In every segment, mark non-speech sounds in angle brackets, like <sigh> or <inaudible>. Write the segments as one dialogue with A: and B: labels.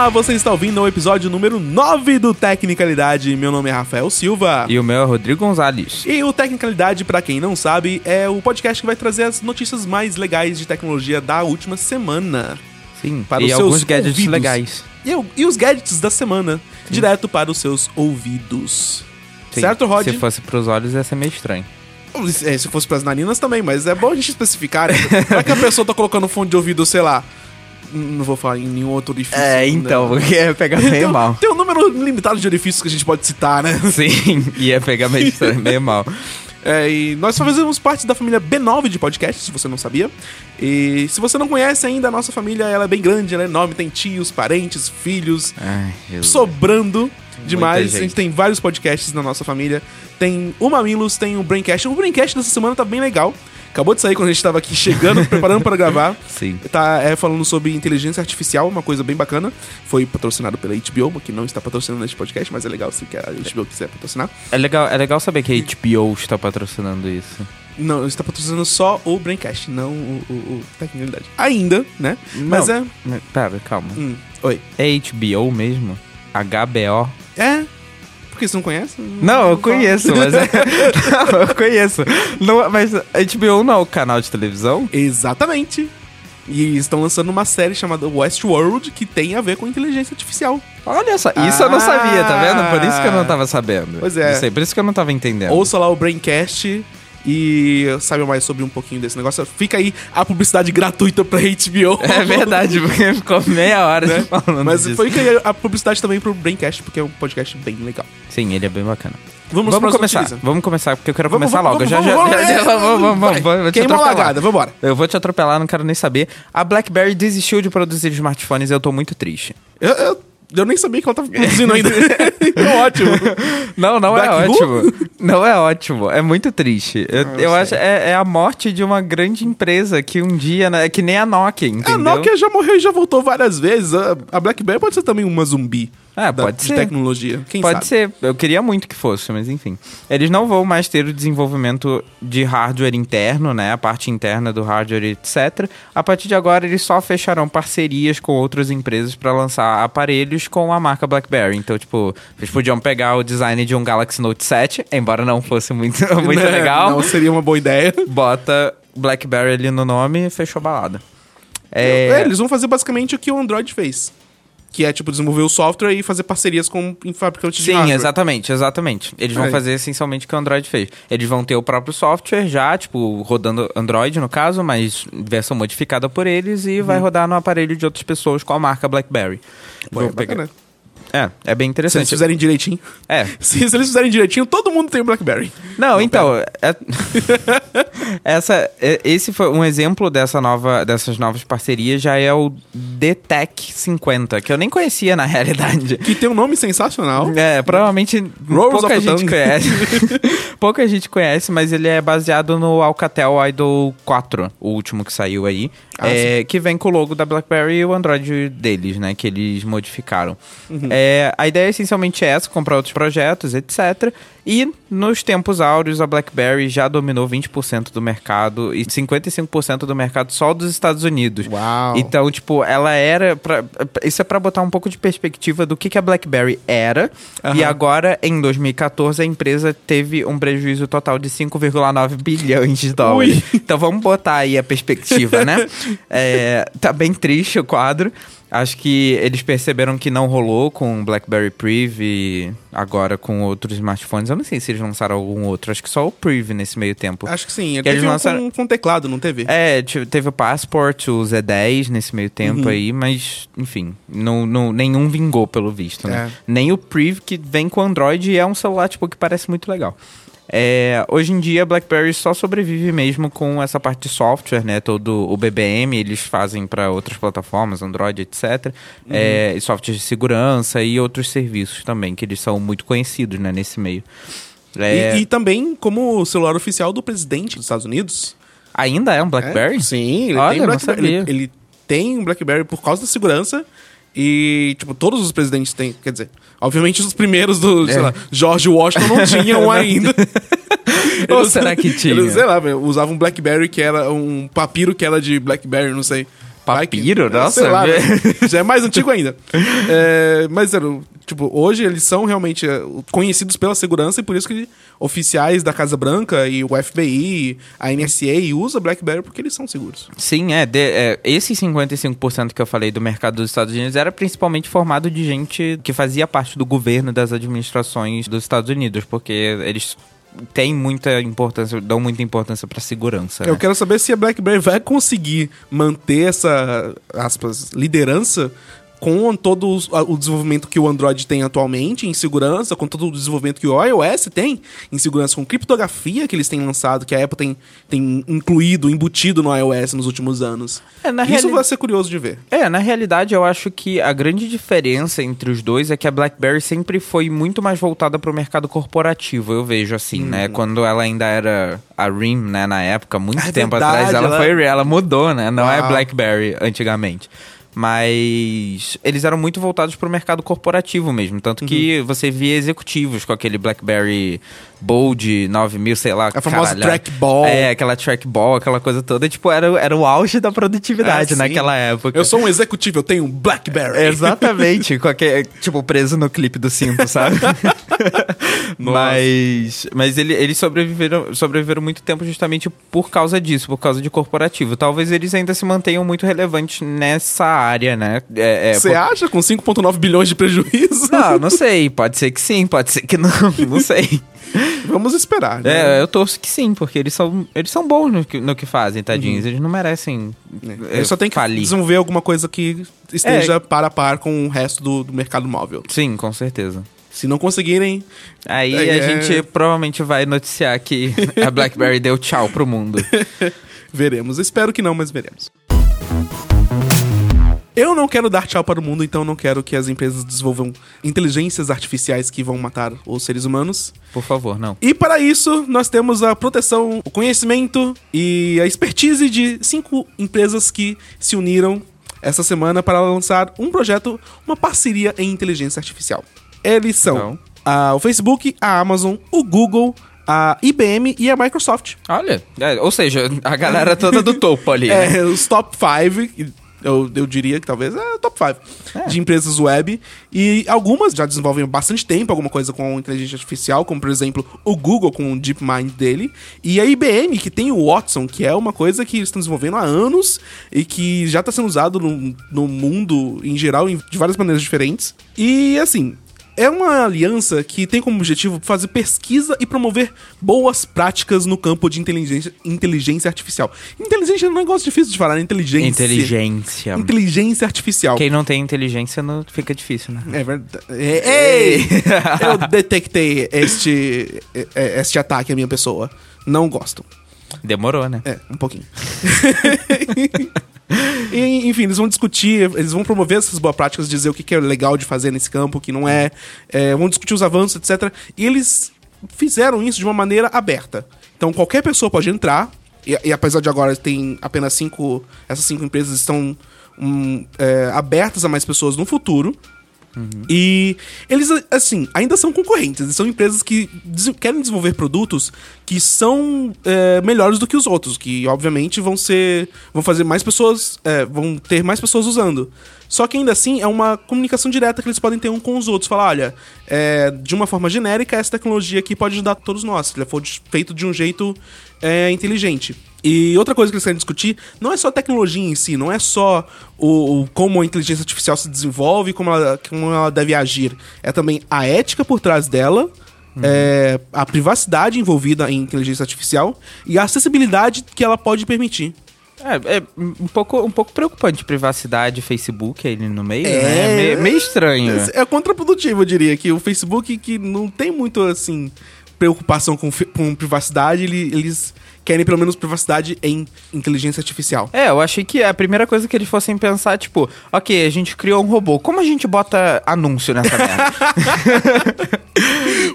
A: Olá, você está ouvindo o episódio número 9 do Tecnicalidade. Meu nome é Rafael Silva.
B: E o meu é Rodrigo Gonzalez.
A: E o Tecnicalidade, para quem não sabe, é o podcast que vai trazer as notícias mais legais de tecnologia da última semana.
B: Sim,
A: Para
B: e
A: os seus
B: alguns gadgets
A: ouvidos.
B: legais.
A: E, e os gadgets da semana, direto para os seus ouvidos.
B: Sim,
A: Certo, Rod?
B: Se fosse pros olhos, ia ser meio estranho.
A: É, se fosse pras narinas também, mas é bom a gente especificar. Né? <laughs> Vai que a pessoa tá colocando fone de ouvido, sei lá. Não vou falar em nenhum outro orifício.
B: É, então,
A: né?
B: porque ia pegar
A: Tem,
B: meio
A: um-
B: mal.
A: tem um número limitado de orifícios que a gente pode citar, né? <laughs>
B: Sim, ia pegar meio, <laughs> meio mal.
A: É, e nós fazemos parte da família B9 de podcasts, se você não sabia. E se você não conhece ainda, a nossa família ela é bem grande, ela é enorme, tem tios, parentes, filhos,
B: Ai,
A: sobrando demais. A gente tem vários podcasts na nossa família. Tem o Mamilos, tem o Braincast. O Braincast dessa semana tá bem legal. Acabou de sair quando a gente tava aqui chegando, preparando para gravar. <laughs>
B: Sim.
A: Tá é, falando sobre inteligência artificial, uma coisa bem bacana. Foi patrocinado pela HBO, que não está patrocinando este podcast, mas é legal se a HBO quiser patrocinar.
B: É legal, é legal saber que a HBO está patrocinando isso.
A: Não, está patrocinando só o Braincast, não o, o, o Tecnologidade. Ainda, né? Mas
B: Não.
A: é.
B: Pera, calma.
A: Hum, oi.
B: É HBO mesmo? HBO?
A: É. Porque você não conhece?
B: Não, eu conheço, mas é... <laughs> Não, eu conheço. Não, mas HBO não é o canal de televisão?
A: Exatamente. E estão lançando uma série chamada Westworld que tem a ver com inteligência artificial.
B: Olha só, isso eu não
A: Ah.
B: sabia, tá vendo? Por isso que eu não tava sabendo.
A: Pois é.
B: Sei, por isso que eu não tava entendendo.
A: Ouça lá o Braincast e saiba mais sobre um pouquinho desse negócio. Fica aí a publicidade gratuita pra HBO.
B: É verdade, porque ficou meia hora
A: Né? <laughs>
B: falando
A: Mas
B: disso.
A: fica aí a publicidade também pro Braincast, porque é um podcast bem legal.
B: Sim, ele é bem bacana.
A: Vamos,
B: Vamos começar, vamos começar, porque eu quero
A: Vamos,
B: começar
A: vamos,
B: logo.
A: vamos,
B: já,
A: vamos,
B: já,
A: vamos,
B: já,
A: é,
B: vamos, vamos, vamos, te
A: Queima a largada, vambora.
B: Eu vou te atropelar, não quero nem saber. A BlackBerry desistiu de produzir smartphones e eu tô muito triste.
A: Eu, eu, eu nem sabia que ela tava produzindo ainda. <laughs> então, ótimo.
B: Não, não
A: Black
B: é
A: Who?
B: ótimo. Não é ótimo. É muito triste. Eu,
A: Ah, eu
B: eu acho é, é a morte de uma grande empresa que um dia, né, é que nem a Nokia, entendeu?
A: A Nokia já morreu e já voltou várias vezes. A, a BlackBerry pode ser também uma zumbi
B: É,
A: da-
B: pode
A: de
B: ser.
A: tecnologia. Quem
B: Pode
A: sabe?
B: ser. Eu queria muito que fosse, mas enfim. Eles não vão mais ter o desenvolvimento de hardware interno, né? A parte interna do hardware, etc. A partir de agora, eles só fecharão parcerias com outras empresas para lançar aparelhos com a marca BlackBerry. Então, tipo, eles podiam pegar o design de um Galaxy Note 7, embora não fosse muito, <laughs> muito
A: Né?
B: legal.
A: Não seria uma boa ideia.
B: Bota BlackBerry ali no nome e fechou a balada.
A: É,
B: É,
A: eles vão fazer basicamente o que o Android fez. Que é, tipo, desenvolver o software e fazer parcerias com fabricantes de
B: Sim,
A: hardware.
B: exatamente, exatamente. Eles vão
A: Aí.
B: fazer essencialmente o que o Android fez. Eles vão ter o próprio software já, tipo, rodando Android no caso, mas versão modificada por eles e vai rodar no aparelho de outras pessoas com a marca BlackBerry.
A: Pô, é
B: Vou pegar-
A: bacana.
B: É, é bem
A: Se eles
B: interessante.
A: fizerem direitinho.
B: É.
A: Se, <laughs> se eles fizerem direitinho, todo mundo tem o BlackBerry.
B: Não, então, é- <laughs> essa, é- esse foi um exemplo dessa nova, dessas novas parcerias, já é o DTEC 50, que eu nem conhecia na <laughs> realidade.
A: Que tem um nome sensacional.
B: É, provavelmente
A: Rolls
B: pouca gente
A: Tongue.
B: conhece. pouca gente conhece, mas ele é baseado no Alcatel Idol 4, o último que saiu aí.
A: Ah,
B: é, que vem com o logo da BlackBerry e o Android deles, né? Que eles modificaram.
A: Uhum.
B: É, a ideia essencialmente é essa, comprar outros projetos, etc. E nos tempos áureos, a BlackBerry já dominou 20% do mercado e 55% do mercado só dos Estados Unidos.
A: Uau.
B: Então, tipo, ela era. Pra, isso é pra botar um pouco de perspectiva do que, que a BlackBerry era.
A: Aham.
B: E agora, em 2014, a empresa teve um prejuízo total de 5,9 bilhões de dólares.
A: Ui.
B: Então vamos botar aí a perspectiva, né? <laughs> É, tá bem triste o quadro. Acho que eles perceberam que não rolou com o BlackBerry Priv e agora com outros smartphones. Eu não sei se eles lançaram algum outro. Acho que só o Priv nesse meio tempo.
A: Acho que sim.
B: Que eles
A: um
B: lançaram-
A: com, com teclado, não teve?
B: É, te- teve o Passport, o Z10 nesse meio tempo
A: Uhum.
B: aí, mas, enfim, não, não- nenhum vingou pelo visto, né?
A: É.
B: Nem o Priv, que vem com Android e é um celular, tipo, que parece muito legal. É, hoje em dia, a BlackBerry só sobrevive mesmo com essa parte de software, né? Todo o BBM eles fazem para outras plataformas, Android, etc. É, e software de segurança e outros serviços também, que eles são muito conhecidos, né? Nesse meio. É.
A: E, e também como celular oficial do presidente dos Estados Unidos.
B: Ainda é um
A: É,
B: BlackBerry?
A: Sim, ele
B: Olha,
A: tem BlackBerry. Ele, ele tem um BlackBerry por causa da segurança. E, tipo, todos os presidentes têm. Quer dizer, obviamente os primeiros do, sei
B: É.
A: lá, George Washington não <laughs> tinham ainda.
B: Ou será que tinha?
A: Eles, sei lá, usavam um BlackBerry que era um papiro que era de BlackBerry, não sei. Vai que-
B: Papiro? Nossa,
A: Sei lá,
B: vê-
A: velho. <laughs> já é mais antigo ainda. <laughs> É, mas, tipo, hoje eles são realmente é, conhecidos pela segurança e por isso que oficiais da Casa Branca e o FBI, a NSA usa BlackBerry porque eles são seguros.
B: Sim, é, de, é. Esse 55% que eu falei do mercado dos Estados Unidos era principalmente formado de gente que fazia parte do governo das administrações dos Estados Unidos, porque eles têm muita importância, dão muita importância pra segurança.
A: Eu
B: né?
A: quero saber se a BlackBerry vai conseguir manter essa, aspas, liderança com todo o desenvolvimento que o Android tem atualmente em segurança, com todo o desenvolvimento que o iOS tem em segurança, com criptografia que eles têm lançado, que a Apple tem, tem incluído, embutido no iOS nos últimos anos.
B: É, na
A: Isso
B: reali-
A: vai ser curioso de ver.
B: É, na realidade eu acho que a grande diferença entre os dois é que a BlackBerry sempre foi muito mais voltada para o mercado corporativo, eu vejo assim, né? Quando ela ainda era a RIM, né, na época, muito
A: É
B: tempo
A: verdade,
B: atrás, ela,
A: ela-
B: foi ela mudou, né? Não é. BlackBerry antigamente. Mas eles eram muito voltados para o mercado corporativo mesmo. Tanto que você via executivos com aquele BlackBerry Bold 9000, sei lá.
A: A famosa
B: caralho.
A: trackball.
B: É, aquela trackball, aquela coisa toda. Tipo, era, era o auge da produtividade
A: É, sim.
B: naquela época.
A: Eu sou um executivo, eu tenho um BlackBerry.
B: Exatamente, <laughs> qualquer, tipo, preso no clipe do cinto, sabe? <laughs> mas mas ele, eles sobreviveram, sobreviveram muito tempo justamente por causa disso, por causa de corporativo. Talvez eles ainda se mantenham muito relevantes nessa área, né? É, é,
A: Você
B: por-
A: acha com 5,9 bilhões de prejuízo?
B: Não, <laughs> não sei. Pode ser que sim, pode ser que não. <laughs> Não sei.
A: Vamos esperar. né?
B: É, eu torço que sim, porque eles são, eles são bons no que, no que fazem, tadinhos. Eles não merecem. é,
A: Ele só tem que
B: falir.
A: desenvolver alguma coisa que esteja
B: É.
A: par a par com o resto do, do mercado móvel.
B: Sim, com certeza.
A: Se não conseguirem,
B: Aí
A: É,
B: a
A: é.
B: gente provavelmente vai noticiar que a BlackBerry deu tchau pro mundo. <laughs>
A: veremos. Espero que não, mas veremos. Eu não quero dar tchau para o mundo, então não quero que as empresas desenvolvam inteligências artificiais que vão matar os seres humanos.
B: Por favor, não.
A: E para isso, nós temos a proteção, o conhecimento e a expertise de cinco empresas que se uniram essa semana para lançar um projeto, uma parceria em inteligência artificial. Eles são a- o Facebook, a Amazon, o Google, a IBM e a Microsoft.
B: Olha, é, ou seja, a galera toda do topo ali. né?
A: É, os top 5, eu, eu diria que talvez é top 5 de empresas web. E algumas já desenvolvem há bastante tempo alguma coisa com inteligência artificial, como por exemplo o Google com o DeepMind dele. E a IBM, que tem o Watson, que é uma coisa que eles estão desenvolvendo há anos e que já está sendo usado no, no mundo em geral de várias maneiras diferentes. E assim. É uma aliança que tem como objetivo fazer pesquisa e promover boas práticas no campo de inteligência, inteligência artificial. Inteligência é um negócio difícil de falar, né? inteligência.
B: Inteligência.
A: Inteligência artificial.
B: Quem não tem inteligência não fica difícil, né?
A: É verdade. Ei! <laughs> Eu detectei este, é, é, este ataque à minha pessoa. Não gosto.
B: Demorou, né?
A: É, um pouquinho. <laughs> E, enfim, eles vão discutir, eles vão promover essas boas práticas, dizer o que que é legal de fazer nesse campo, o que não é, é, vão discutir os avanços, etc. E eles fizeram isso de uma maneira aberta. Então qualquer pessoa pode entrar, e, e apesar de agora tem apenas cinco. Essas cinco empresas estão hum, é, abertas a mais pessoas no futuro. E eles, assim, ainda são concorrentes. Eles são empresas que querem desenvolver produtos que são é, melhores do que os outros, que obviamente vão ser. vão fazer mais pessoas. é, vão ter mais pessoas usando. Só que ainda assim é uma comunicação direta que eles podem ter um com os outros. Falar, olha, é, de uma forma genérica, essa tecnologia aqui pode ajudar todos nós, se ele for de- feito de um jeito é, inteligente. E outra coisa que eles querem discutir não é só a tecnologia em si, não é só o, o- como a inteligência artificial se desenvolve, como ela, como ela deve agir. É também a ética por trás dela, é, a privacidade envolvida em inteligência artificial e a acessibilidade que ela pode permitir.
B: É, é um, pouco, um pouco preocupante privacidade, Facebook aí no meio,
A: É.
B: né? Meio, meio estranho.
A: É contraprodutivo, eu diria, que o Facebook, que não tem muito, assim, preocupação com, com privacidade, ele- eles querem pelo menos privacidade em inteligência artificial.
B: É, eu achei que a primeira coisa que eles fossem pensar, tipo, ok, a gente criou um robô, como a gente bota anúncio nessa merda? <laughs>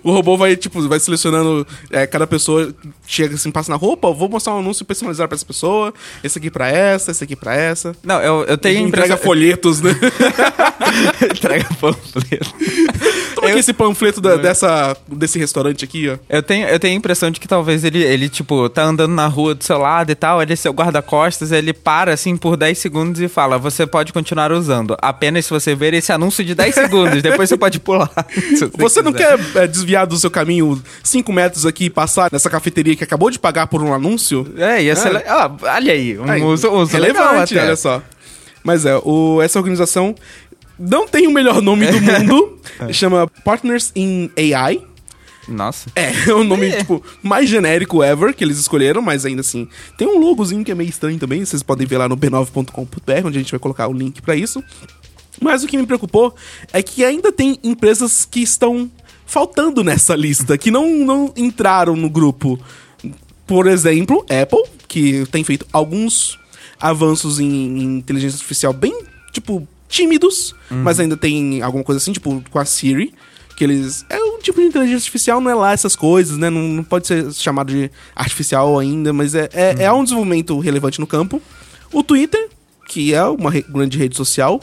A: O robô vai, tipo, vai selecionando. é, cada pessoa chega assim, passa na roupa, vou mostrar um anúncio personalizado pra essa pessoa. Esse aqui pra essa, esse aqui pra essa.
B: Não, eu, eu tenho
A: Entrega
B: impressão...
A: folhetos, né? <laughs>
B: entrega panfleto. <laughs>
A: Aqui esse panfleto da- dessa, desse restaurante aqui, ó.
B: Eu tenho, eu tenho a impressão de que talvez ele, ele, tipo, tá andando na rua do seu lado e tal, ele é seu guarda-costas, ele para, assim, por 10 segundos e fala, você pode continuar usando, apenas se você ver esse anúncio de 10 segundos, depois você pode pular. <laughs> se
A: Você não quer é, desviar do seu caminho 5 metros aqui e passar nessa cafeteria que acabou de pagar por um anúncio?
B: É, ia ser...
A: É.
B: le- Ah, olha aí, um
A: Aí,
B: uso, uso legal
A: relevante,
B: até.
A: olha só. Mas é, o, essa organização não tem o melhor nome do <laughs> mundo. chama Partners in AI.
B: Nossa.
A: É, é <laughs> o nome,
B: É.
A: tipo, mais genérico ever que eles escolheram, mas ainda assim. Tem um logozinho que é meio estranho também, vocês podem ver lá no b9.com.br, onde a gente vai colocar o link pra isso. Mas o que me preocupou é que ainda tem empresas que estão faltando nessa lista, que não, não entraram no grupo. Por exemplo, Apple, que tem feito alguns avanços em, em inteligência artificial bem, tipo, tímidos, mas ainda tem alguma coisa assim, tipo, com a Siri, que eles. É um tipo de inteligência artificial, não é lá essas coisas, né? Não, não pode ser chamado de artificial ainda, mas é, é, é um desenvolvimento relevante no campo. O Twitter, que é uma re- grande rede social.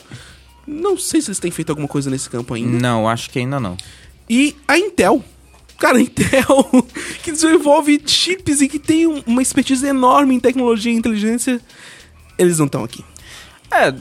A: Não sei se eles têm feito alguma coisa nesse campo ainda.
B: Não, acho que ainda não.
A: E a Intel. Cara, a Intel, <laughs> que desenvolve chips e que tem um- uma expertise enorme em tecnologia e inteligência, eles não estão aqui.
B: É.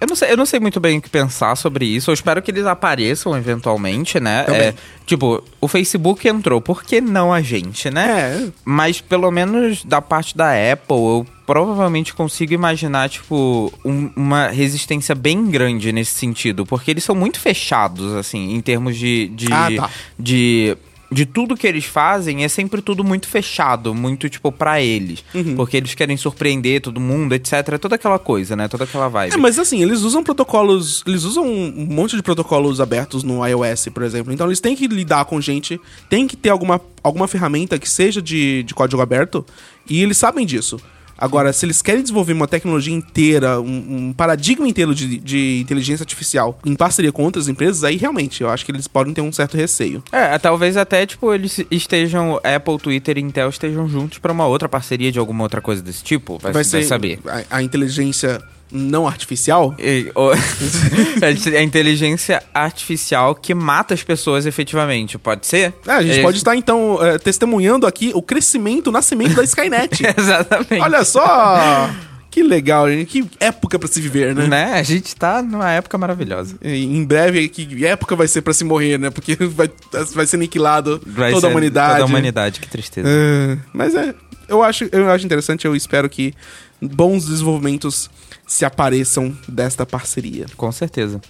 B: Eu não, sei, eu não sei muito bem o que pensar sobre isso. Eu espero que eles apareçam eventualmente, né? É, tipo, o Facebook entrou, por que não a gente, né?
A: É,
B: Mas pelo menos da parte da Apple, eu provavelmente consigo imaginar, tipo, um- uma resistência bem grande nesse sentido. Porque eles são muito fechados, assim, em termos de. de,
A: Ah, tá.
B: de de tudo que eles fazem é sempre tudo muito fechado, muito tipo pra eles,
A: Uhum.
B: porque eles querem surpreender todo mundo, etc, toda aquela coisa, né? Toda aquela vibe.
A: É, mas assim, eles usam protocolos. Eles usam um monte de protocolos abertos no iOS, por exemplo. Então eles têm que lidar com gente, tem que ter alguma, alguma ferramenta que seja de, de código aberto, e eles sabem disso. Agora, se eles querem desenvolver uma tecnologia inteira, um, um paradigma inteiro de, de inteligência artificial em parceria com outras empresas, aí realmente eu acho que eles podem ter um certo receio.
B: É, talvez até, tipo, eles estejam, Apple, Twitter e Intel estejam juntos pra uma outra parceria de alguma outra coisa desse tipo. Vai,
A: Vai
B: vai
A: ser
B: saber.
A: A, a inteligência não artificial.
B: E, o- <laughs> a inteligência artificial que mata as pessoas efetivamente, pode ser?
A: É, a gente
B: É,
A: pode estar, então, é, testemunhando aqui o crescimento, o nascimento da Skynet. <laughs>
B: Exatamente.
A: Olha só! Que legal, gente. Que época pra se viver, né?
B: Né? A gente tá numa época maravilhosa.
A: E Em breve, que época vai ser pra se morrer, né? Porque <laughs> vai, vai ser aniquilado
B: Vai
A: toda
B: ser
A: a humanidade.
B: Toda a humanidade, que tristeza.
A: É, mas é, eu acho, eu acho interessante, eu espero que bons desenvolvimentos se apareçam desta parceria.
B: Com certeza.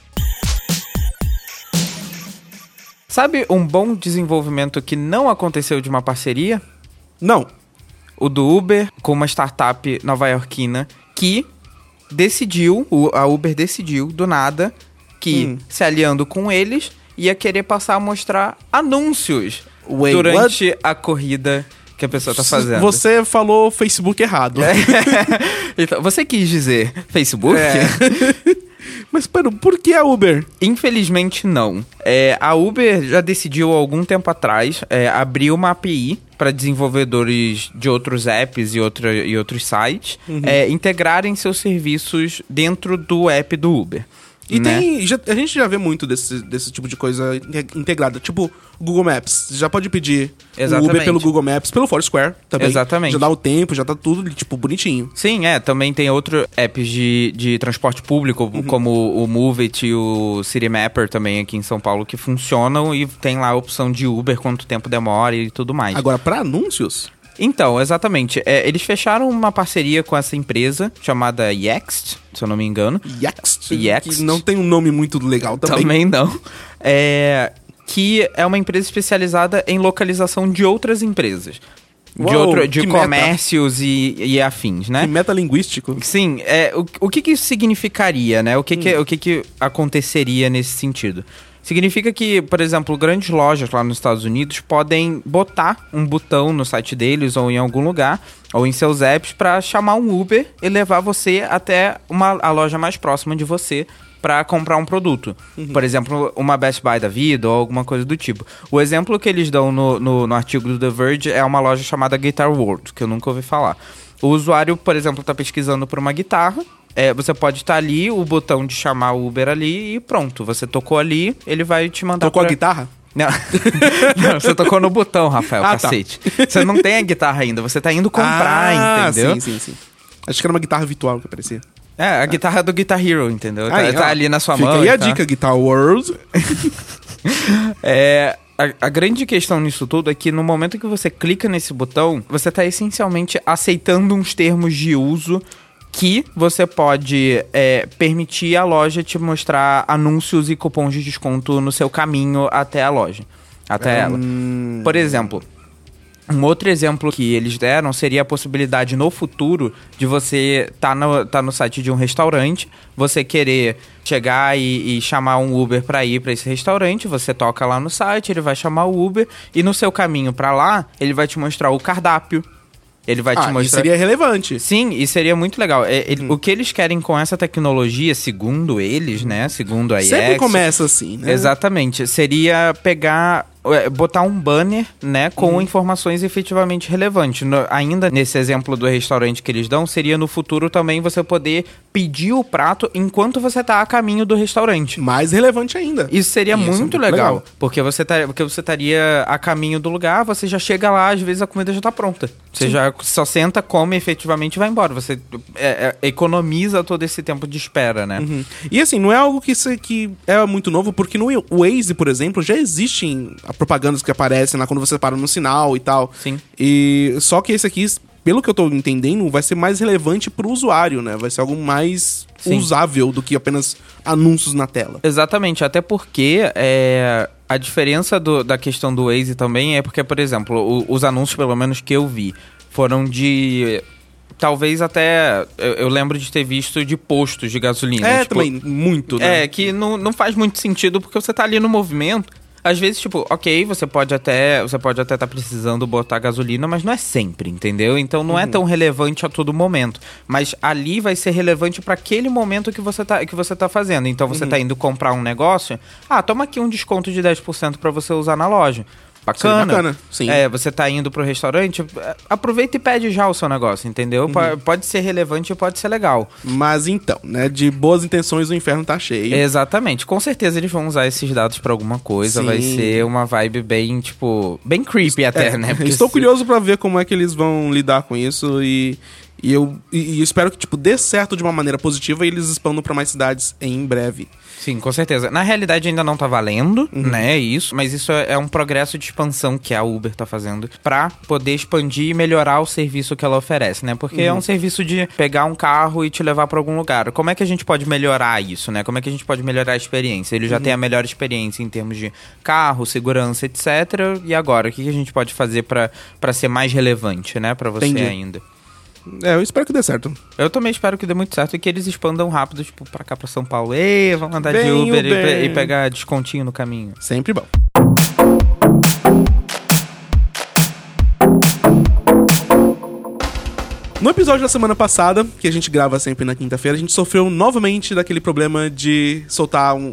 B: Sabe um bom desenvolvimento que não aconteceu de uma parceria?
A: Não,
B: O do Uber com uma startup nova-iorquina que decidiu, a Uber decidiu do nada que
A: Hum.
B: se aliando com eles ia querer passar a mostrar anúncios
A: Wait,
B: durante a corrida que a pessoa tá fazendo.
A: você falou Facebook errado. <laughs>
B: Então, você quis dizer Facebook?
A: É. <laughs> Mas pera, por que a Uber?
B: Infelizmente não. É, a Uber já decidiu há algum tempo atrás é, abrir uma API para desenvolvedores de outros apps e, outra, e outros sites
A: Uhum.
B: é, integrarem seus serviços dentro do app do Uber.
A: E
B: né?
A: tem. já- a gente já vê muito desse, desse tipo de coisa inte- integrada. Tipo, Google Maps. Você já pode pedir o
B: Exatamente.
A: Uber pelo Google Maps, pelo Foursquare também.
B: Exatamente.
A: Já dá o tempo, já tá tudo, tipo, bonitinho.
B: Sim, é. Também tem outros apps de, de transporte público,
A: Uhum.
B: como o Move It e o City Mapper também aqui em São Paulo, que funcionam e tem lá a opção de Uber, quanto tempo demora e tudo mais.
A: Agora, pra anúncios,
B: Então, exatamente. É, eles fecharam uma parceria com essa empresa chamada Yext, se eu não me engano.
A: Yext,
B: Yext.
A: que não tem um nome muito legal também.
B: Também, não. É, que é uma empresa especializada em localização de outras empresas. de
A: Uou,
B: outro, de
A: que meta.
B: comércios e, e afins, né?
A: Que metalinguístico.
B: Sim, é, o, o que que isso significaria, né? O que que, o que que aconteceria nesse sentido? Significa que, por exemplo, grandes lojas lá nos Estados Unidos podem botar um botão no site deles ou em algum lugar, ou em seus apps, para chamar um Uber e levar você até uma, a loja mais próxima de você pra comprar um produto. Por exemplo, uma Best Buy da vida ou alguma coisa do tipo. O exemplo que eles dão no, no, no artigo do The Verge é uma loja chamada Guitar World, que eu nunca ouvi falar. O usuário, por exemplo, tá pesquisando por uma guitarra. É, você pode estar ali, o botão de chamar o Uber ali e pronto. Você tocou ali, ele vai te mandar
A: Tocou a
B: pra-
A: guitarra?
B: não. <laughs> Não, você tocou no botão, Rafael,
A: Ah, tá.
B: cacete. Você não tem a guitarra ainda, você tá indo comprar,
A: ah,
B: entendeu?
A: Sim, sim, sim. Acho que era uma guitarra virtual que aparecia.
B: É, a guitarra do Guitar Hero, entendeu? Tá,
A: Aí,
B: tá
A: ó,
B: ali na sua
A: fica
B: mão. e
A: a
B: tal.
A: dica, Guitar World. <laughs>
B: É, a, a grande questão nisso tudo é que no momento que você clica nesse botão, você tá essencialmente aceitando uns termos de uso que você pode é, permitir a loja te mostrar anúncios e cupons de desconto no seu caminho até a loja. Até ela.
A: Hum,
B: Por exemplo, um outro exemplo que eles deram seria a possibilidade no futuro de você tá no, tá no site de um restaurante, você querer chegar e, e chamar um Uber pra ir pra esse restaurante, você toca lá no site, ele vai chamar o Uber e no seu caminho pra lá, ele vai te mostrar o cardápio. Ele vai te
A: ah, isso
B: mostrar
A: seria relevante.
B: Sim, e seria muito legal. É, ele- O que eles querem com essa tecnologia, segundo eles, né? Segundo a
A: Sempre
B: IEX,
A: começa assim, né?
B: Exatamente. Seria pegar, é, botar um banner, né, com
A: Uhum.
B: informações efetivamente relevantes. No- ainda nesse exemplo do restaurante que eles dão, seria no futuro também você poder pedir o prato enquanto você tá a caminho do restaurante.
A: Mais relevante ainda.
B: Isso seria
A: Isso é
B: muito,
A: muito
B: legal,
A: legal.
B: porque você tá, porque você estaria a caminho do lugar, você já chega lá, às vezes a comida já tá pronta. Você já só senta, come efetivamente e vai embora. Você é, é, economiza todo esse tempo de espera, né?
A: Uhum. E assim, não é algo que, se- que é muito novo, porque no Waze, por exemplo, já existem propagandas que aparecem lá quando você para no sinal e tal.
B: Sim.
A: E só que esse aqui, pelo que eu tô entendendo, vai ser mais relevante pro usuário, né? Vai ser algo mais
B: Sim.
A: usável do que apenas anúncios na tela.
B: Exatamente, até porque é, a diferença do- da questão do Waze também é porque, por exemplo, o- os anúncios, pelo menos que eu vi, foram de. Talvez até. Eu, eu lembro de ter visto de postos de gasolina.
A: É,
B: tipo,
A: também, muito, né?
B: É, que não, não faz muito sentido porque você tá ali no movimento. Às vezes, tipo, ok, você pode até você pode até estar precisando botar gasolina, mas não é sempre, entendeu? Então não é tão relevante a todo momento. Mas ali vai ser relevante para aquele momento que você tá que você tá fazendo. Então você tá indo comprar um negócio, ah, toma aqui um desconto de 10% para você usar na loja. Bacana.
A: bacana, sim.
B: É, você tá indo pro restaurante, aproveita e pede já o seu negócio, entendeu? Po- Pode ser relevante e pode ser legal.
A: Mas então, né? De boas intenções o inferno tá cheio.
B: Exatamente. Com certeza eles vão usar esses dados pra alguma coisa.
A: Sim.
B: Vai ser uma vibe bem, tipo, bem creepy até,
A: É,
B: né? <laughs> Porque
A: Estou
B: se-
A: curioso pra ver como é que eles vão lidar com isso e, e eu e, e espero que tipo dê certo de uma maneira positiva e eles expandam pra mais cidades em breve.
B: Sim, com certeza. Na realidade ainda não tá valendo,
A: Uhum.
B: né? Isso, mas isso é é um progresso de expansão que a Uber tá fazendo pra poder expandir e melhorar o serviço que ela oferece, né? Porque
A: Uhum.
B: é um serviço de pegar um carro e te levar pra algum lugar. Como é que a gente pode melhorar isso, né? Como é que a gente pode melhorar a experiência? Ele já
A: Uhum.
B: tem a melhor experiência em termos de carro, segurança, etc. E agora, o que a gente pode fazer pra ser mais relevante, né, Pra você
A: Entendi.
B: ainda?
A: É, eu espero que dê certo.
B: Eu também espero que dê muito certo e que eles expandam rápido, tipo, pra cá, pra São Paulo. Ei, vamos andar de
A: Vem,
B: Uber, e pe- E, pegar descontinho no caminho.
A: Sempre bom. No episódio da semana passada, que a gente grava sempre na quinta-feira, a gente sofreu novamente daquele problema de soltar um,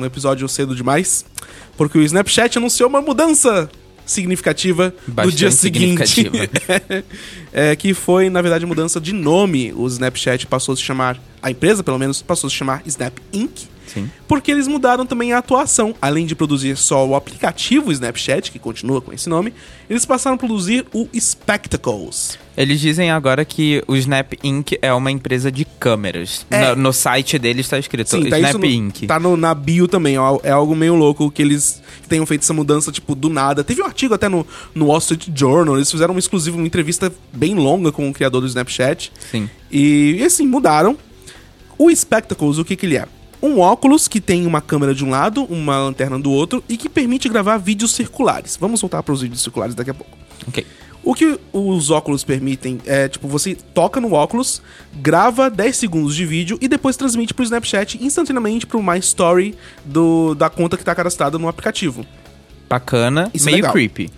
A: um episódio cedo demais, porque o Snapchat anunciou uma mudança significativa
B: Bastante
A: dia seguinte. <laughs> é, que foi, na verdade, mudança de nome. O Snapchat passou a se chamar, a empresa pelo menos, passou a se chamar Snap Inc.
B: Sim.
A: Porque eles mudaram também a atuação. Além de produzir só o aplicativo Snapchat, que continua com esse nome, eles passaram a produzir o Spectacles.
B: Eles dizem agora que o Snap Inc. é uma empresa de câmeras.
A: É.
B: No, no site deles tá escrito
A: Sim, tá
B: Snap
A: no,
B: Inc.
A: tá no- na bio também. ó, É algo meio louco que eles tenham feito essa mudança, tipo, do nada. Teve um artigo até no, no Wall Street Journal. Eles fizeram um exclusivo, uma entrevista bem longa com o criador do Snapchat.
B: Sim.
A: E, e assim, mudaram. O Spectacles, o que, que ele é? Um óculos que tem uma câmera de um lado, uma lanterna do outro e que permite gravar vídeos circulares. Vamos voltar para os vídeos circulares daqui a pouco.
B: Ok.
A: O que os óculos permitem é, tipo, você toca no óculos, grava 10 segundos de vídeo e depois transmite pro Snapchat instantaneamente pro My Story do, da conta que tá cadastrada no aplicativo.
B: Bacana,
A: Isso é
B: meio
A: legal.
B: creepy.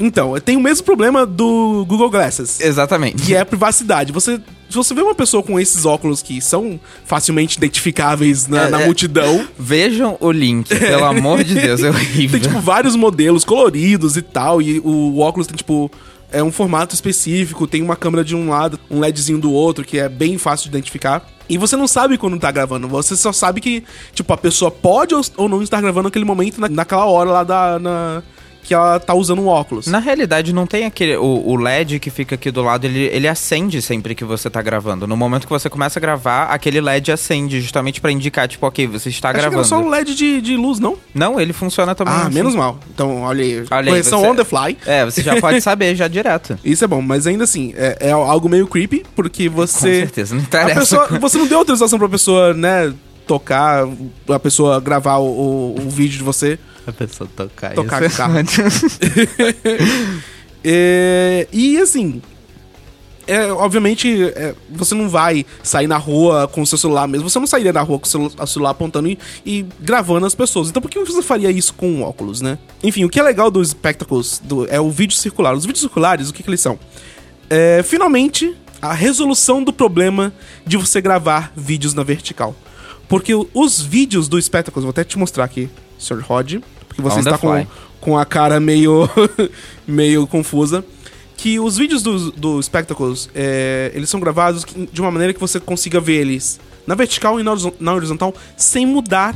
A: Então, tem o mesmo problema do Google Glasses.
B: Exatamente.
A: que é a privacidade. Você Se você vê uma pessoa com esses óculos que são facilmente identificáveis na,
B: É,
A: na
B: é.
A: multidão,
B: Vejam o link, <laughs> pelo amor de Deus, é horrível.
A: tem, tipo, vários modelos coloridos e tal, e o, óculos tem, tipo, é um formato específico, tem uma câmera de um lado, um LEDzinho do outro, que é bem fácil de identificar. E você não sabe quando tá gravando, você só sabe que, tipo, a pessoa pode ou- não estar gravando naquele momento, na- naquela hora lá da... na- que ela tá usando um óculos.
B: Na realidade, não tem aquele. O, o LED que fica aqui do lado, ele, ele acende sempre que você tá gravando. No momento que você começa a gravar, aquele LED acende, justamente pra indicar, tipo, ok, você está
A: Achei que era
B: gravando.
A: só um LED de, de luz, não?
B: Não, ele funciona também.
A: Ah,
B: assim.
A: menos mal. Então, olha aí.
B: Olha aí,
A: correção
B: você-
A: on the fly.
B: É, você já pode saber já direto. <laughs>
A: Isso é bom, mas ainda assim, é, é algo meio creepy, porque
B: Com
A: você.
B: certeza, não
A: A
B: interessa.
A: pessoa, você não deu autorização pra pessoa, né, tocar, a pessoa gravar o, o- o vídeo de você.
B: A pessoa tocar,
A: Tocar
B: isso.
A: carro. <laughs> É, e assim. É, obviamente, é, você não vai sair na rua com o seu celular mesmo. Você não sairia na rua com o celu- o celular apontando e, e gravando as pessoas. Então, por que você faria isso com um óculos, né? Enfim, o que é legal dos Spectacles do- é o vídeo circular. Os vídeos circulares, o que, que eles são? É, finalmente, a resolução do problema de você gravar vídeos na vertical. Porque os vídeos do Spectacles, vou até te mostrar aqui, Sr. Rod, porque você
B: On
A: está com, com a cara meio, <laughs> meio confusa. Que os vídeos do, do Spectacles, é, eles são gravados de uma maneira que você consiga ver eles na vertical e na horizon- na horizontal sem mudar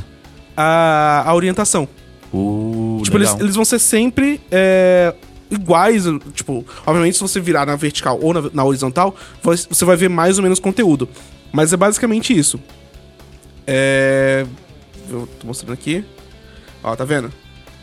A: a, a orientação.
B: Uh,
A: Tipo, eles, eles vão ser sempre é, iguais. Tipo, obviamente, se você virar na vertical ou na, na horizontal, você vai ver mais ou menos conteúdo. Mas é basicamente isso. É. Eu tô mostrando aqui. Ó, tá vendo?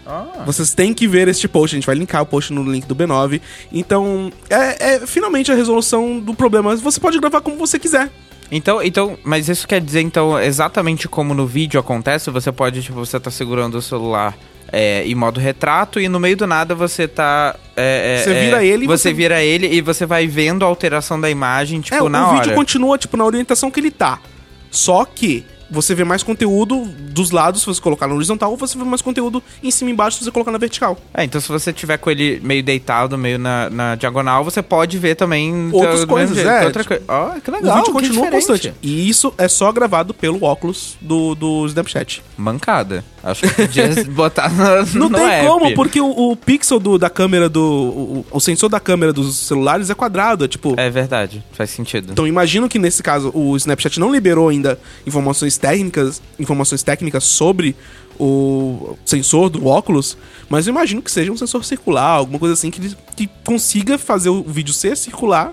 B: Ah.
A: Vocês têm que ver este post, a gente vai linkar o post no link do B9. Então, é, é finalmente a resolução do problema. Você pode gravar como você quiser.
B: Então, então, mas isso quer dizer, então, exatamente como no vídeo acontece, você pode, tipo, você tá segurando o celular é, em modo retrato e no meio do nada você tá. é, é,
A: Você
B: é,
A: vira ele e
B: Você,
A: você-
B: vira ele e você vai vendo a alteração da imagem, tipo,
A: é,
B: na
A: o
B: hora.
A: vídeo continua, tipo, na orientação que ele tá. Só que você vê mais conteúdo dos lados se você colocar na horizontal, ou você vê mais conteúdo em cima e embaixo se você colocar na vertical.
B: É, então se você tiver com ele meio deitado, meio na, na diagonal, você pode ver também
A: Outras coisas, é,
B: outra
A: tipo,
B: coi- Ó, que
A: o
B: legal,
A: vídeo
B: que
A: continua
B: diferente.
A: constante. E isso é só gravado pelo óculos do, do Snapchat.
B: Mancada. Acho que podia <laughs> botar no,
A: Não
B: no
A: tem
B: app.
A: como, porque o, o pixel do- da câmera do. O, o sensor da câmera dos celulares é quadrado, é tipo.
B: É verdade, faz sentido.
A: Então imagino que nesse caso o Snapchat não liberou ainda informações técnicas, informações técnicas sobre o sensor do óculos, mas eu imagino que seja um sensor circular, alguma coisa assim que, que consiga fazer o vídeo ser circular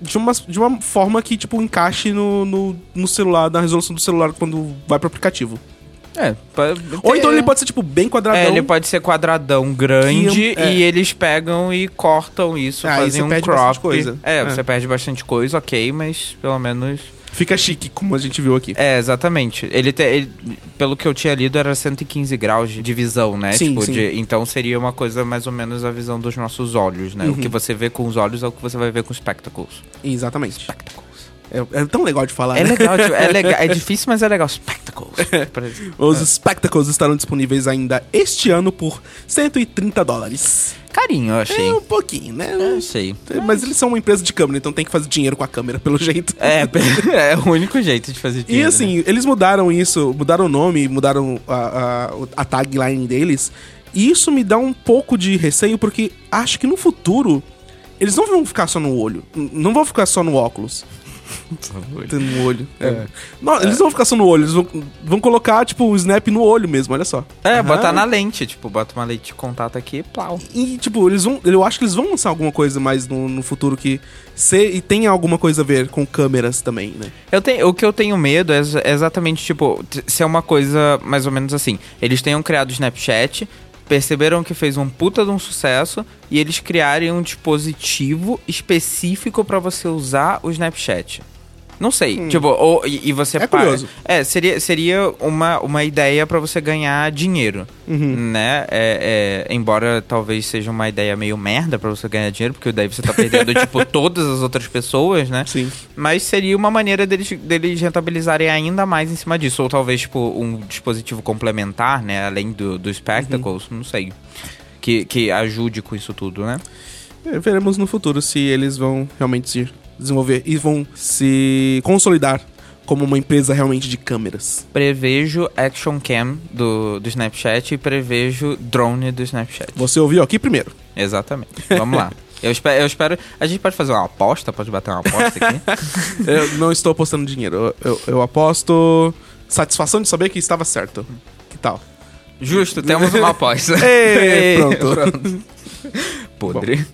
A: de uma, de uma forma que tipo encaixe no, no, no celular, na resolução do celular quando vai pro aplicativo.
B: É, pode
A: Ou então ele pode ser tipo bem quadradão.
B: É, ele pode ser quadradão grande
A: Que é-
B: e eles pegam e cortam isso,
A: Ah,
B: fazem um crop.
A: coisa.
B: É,
A: É.
B: você perde bastante coisa, ok, mas pelo menos.
A: Fica chique, como a gente viu aqui.
B: É, exatamente. Ele, te- ele- pelo que eu tinha lido, era 115 graus de visão, né?
A: Sim,
B: tipo,
A: sim.
B: de- então seria uma coisa mais ou menos a visão dos nossos olhos, né? O
A: Uhum.
B: que você vê com os olhos é o que você vai ver com os spectacles.
A: Exatamente.
B: Spectacles.
A: É, é tão legal de falar,
B: É
A: né?
B: legal, tipo, é legal, é <laughs> difícil, mas é legal. Spectacles.
A: Os Spectacles estarão disponíveis ainda este ano por 130 dólares.
B: Carinho, eu achei.
A: É um pouquinho, né?
B: Eu sei.
A: Mas eles são uma empresa de câmera, então tem que fazer dinheiro com a câmera, pelo jeito.
B: É, <laughs> é o único jeito de fazer
A: E
B: dinheiro. né?
A: assim, eles mudaram isso, mudaram o nome, mudaram a, a, a tagline deles. E isso me dá um pouco de receio, porque acho que no futuro eles não vão ficar só no olho. Não vão ficar só no óculos. No olho. É. Não, eles não vão ficar só no olho, eles vão, vão colocar, tipo, o snap no olho mesmo, olha só.
B: É,
A: Aham.
B: botar na lente, tipo, bota uma lente de contato aqui e plau.
A: E, tipo, eles vão. Eu acho que eles vão lançar alguma coisa mais no, no futuro que. Se, e tenha alguma coisa a ver com câmeras também, né?
B: Eu tenho, o que eu tenho medo é, ex- é exatamente, tipo, t- ser uma coisa mais ou menos assim. Eles tenham criado o Snapchat, perceberam que fez um puta de um sucesso e eles criarem um dispositivo específico pra você usar o Snapchat. Não sei, tipo, ou, e, e você
A: É
B: pa-
A: curioso.
B: É, seria, seria uma, uma ideia pra você ganhar dinheiro,
A: Uhum.
B: né? É, é, embora talvez seja uma ideia meio merda pra você ganhar dinheiro, porque daí você tá perdendo, <laughs> tipo, todas as outras pessoas, né?
A: Sim.
B: Mas seria uma maneira deles, deles rentabilizarem ainda mais em cima disso. Ou talvez, tipo, um dispositivo complementar, né? Além do, do Spectacles, não sei. Que, que ajude com isso tudo, né?
A: É, veremos no futuro se eles vão realmente ir desenvolver e vão se consolidar como uma empresa realmente de câmeras.
B: Prevejo Action Cam do, do Snapchat e prevejo drone do Snapchat.
A: Você ouviu aqui primeiro.
B: Exatamente. <laughs> Vamos lá. Eu espero, eu espero. A gente pode fazer uma aposta? Pode bater uma aposta aqui? <laughs>
A: Eu não estou apostando dinheiro. Eu, eu- eu aposto satisfação de saber que estava certo. Que tal?
B: Justo, temos uma aposta. <laughs>
A: Ei, pronto.
B: Podre.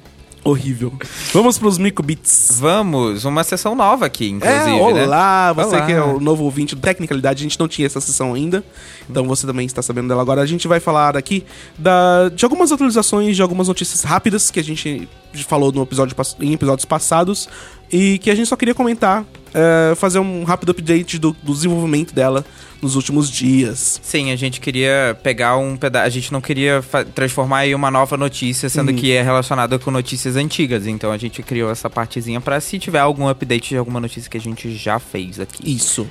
A: Horrível. Vamos pros microbits.
B: Vamos, uma sessão nova aqui, inclusive,
A: É,
B: né?
A: olá, você
B: Olá.
A: que é o novo ouvinte do Tecnicalidade, a gente não tinha essa sessão ainda, então você também está sabendo dela agora. A gente vai falar aqui da, de algumas atualizações, de algumas notícias rápidas que a gente falou no episódio, em episódios passados e que a gente só queria comentar, é, fazer um rápido update do, do desenvolvimento dela nos últimos dias.
B: Sim, a gente queria pegar um pedaço. A gente não queria transformar em uma nova notícia, sendo que é relacionada com notícias antigas. Então a gente criou essa partezinha pra se tiver algum update de alguma notícia que a gente já fez aqui.
A: Isso.